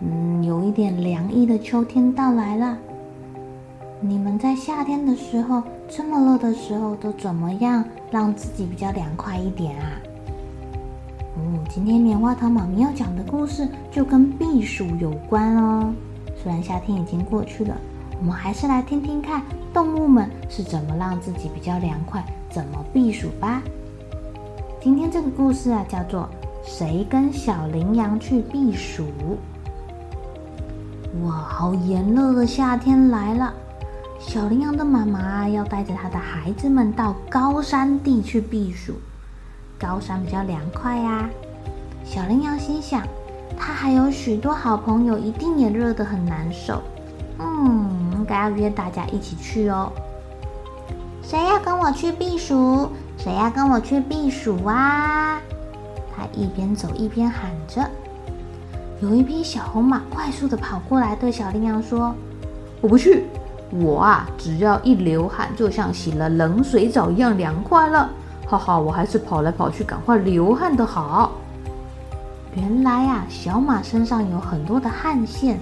嗯，有一点凉意的秋天到来了。你们在夏天的时候，这么热的时候，都怎么样让自己比较凉快一点啊？嗯，今天棉花糖妈咪要讲的故事就跟避暑有关哦。虽然夏天已经过去了，我们还是来听听看动物们是怎么让自己比较凉快。怎么避暑吧？今天这个故事啊，叫做《谁跟小羚羊去避暑》。哇，好炎热的夏天来了！小羚羊的妈妈要带着她的孩子们到高山地去避暑。高山比较凉快呀。小羚羊心想，它还有许多好朋友，一定也热得很难受。嗯，应该要约大家一起去哦。谁要跟我去避暑？谁要跟我去避暑啊？他一边走一边喊着。有一匹小红马快速地跑过来，对小羚羊说：“我不去，我啊，只要一流汗，就像洗了冷水澡一样凉快了。哈哈，我还是跑来跑去，赶快流汗的好。”原来啊，小马身上有很多的汗腺，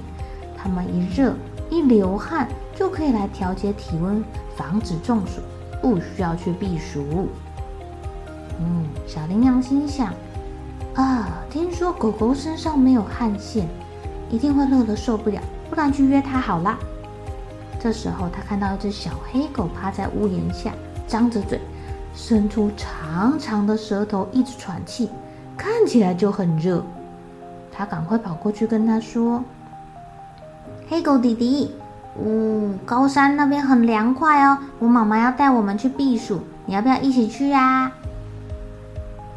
它们一热一流汗，就可以来调节体温，防止中暑。不需要去避暑。嗯，小羚羊心想：啊，听说狗狗身上没有汗腺，一定会热得受不了，不然去约它好了。这时候，他看到一只小黑狗趴在屋檐下，张着嘴，伸出长长的舌头，一直喘气，看起来就很热。他赶快跑过去跟他说：“黑狗弟弟。”哦，高山那边很凉快哦，我妈妈要带我们去避暑，你要不要一起去呀？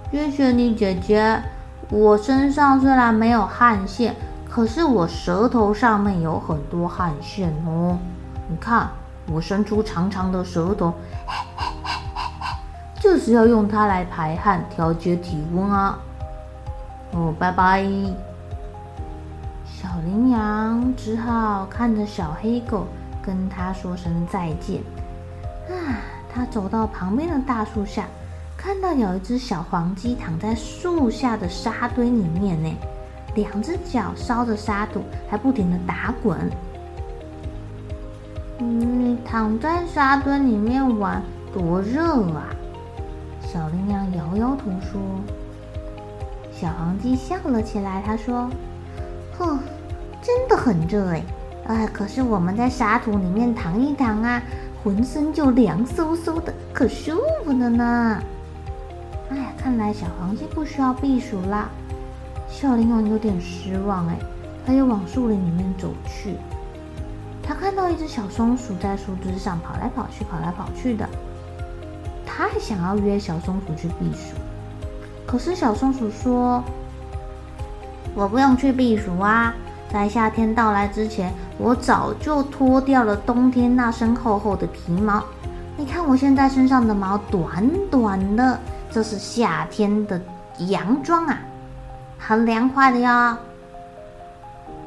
谢谢你，姐姐。我身上虽然没有汗腺，可是我舌头上面有很多汗腺哦。你看，我伸出长长的舌头，嘿嘿嘿嘿，就是要用它来排汗、调节体温啊。哦，拜拜。小羚羊只好看着小黑狗，跟它说声再见。啊，它走到旁边的大树下，看到有一只小黄鸡躺在树下的沙堆里面呢，两只脚烧着沙土，还不停地打滚。嗯躺在沙堆里面玩，多热啊！小羚羊摇摇头说。小黄鸡笑了起来，他说：“哼。”真的很热哎，啊！可是我们在沙土里面躺一躺啊，浑身就凉飕飕的，可舒服了呢。哎呀，看来小黄鸡不需要避暑啦。小羚羊有点失望哎，他又往树林里面走去。他看到一只小松鼠在树枝上跑来跑去，跑来跑去的。他还想要约小松鼠去避暑，可是小松鼠说：“我不用去避暑啊。”在夏天到来之前，我早就脱掉了冬天那身厚厚的皮毛。你看我现在身上的毛短短的，这是夏天的洋装啊，很凉快的哟。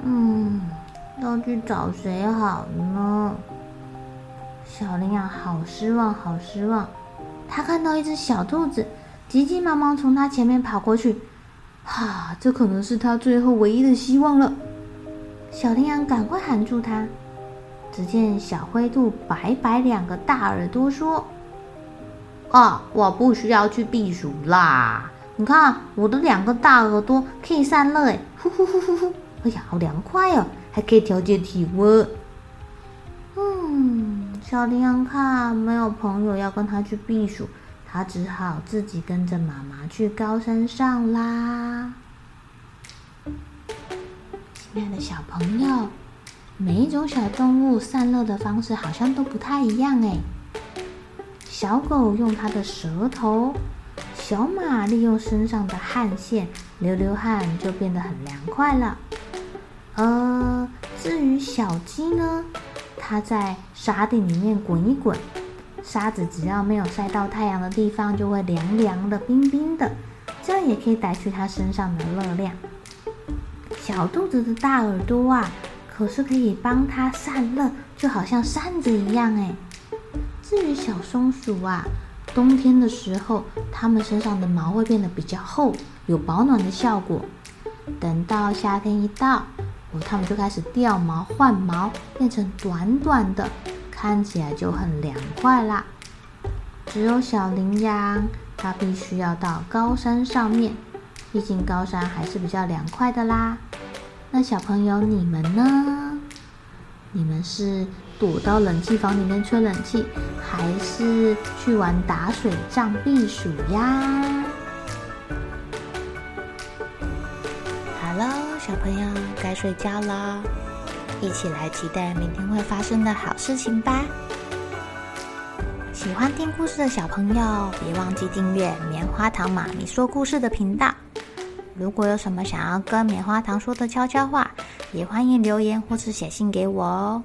嗯，要去找谁好呢？小羚羊好失望，好失望。他看到一只小兔子，急急忙忙从他前面跑过去。哈，这可能是他最后唯一的希望了。小羚羊赶快喊住他。只见小灰兔摆摆两个大耳朵说：“啊，我不需要去避暑啦！你看我的两个大耳朵可以散热，哎，呼呼呼呼呼！哎呀，好凉快哦！还可以调节体温。嗯，小羚羊看没有朋友要跟他去避暑，他只好自己跟着妈妈去高山上啦。亲爱的小朋友，每一种小动物散热的方式好像都不太一样哎。小狗用它的舌头，小马利用身上的汗腺流流汗就变得很凉快了。呃，至于小鸡呢，它在沙地里面滚一滚，沙子只要没有晒到太阳的地方就会凉凉的、冰冰的，这样也可以带去它身上的热量。小兔子的大耳朵啊，可是可以帮它散热，就好像扇子一样哎。至于小松鼠啊，冬天的时候，它们身上的毛会变得比较厚，有保暖的效果。等到夏天一到，哦，它们就开始掉毛换毛，变成短短的，看起来就很凉快啦。只有小羚羊，它必须要到高山上面，毕竟高山还是比较凉快的啦。那小朋友，你们呢？你们是躲到冷气房里面吹冷气，还是去玩打水仗避暑呀？好了，小朋友该睡觉了，一起来期待明天会发生的好事情吧！喜欢听故事的小朋友，别忘记订阅棉花糖妈咪说故事的频道。如果有什么想要跟棉花糖说的悄悄话，也欢迎留言或是写信给我哦。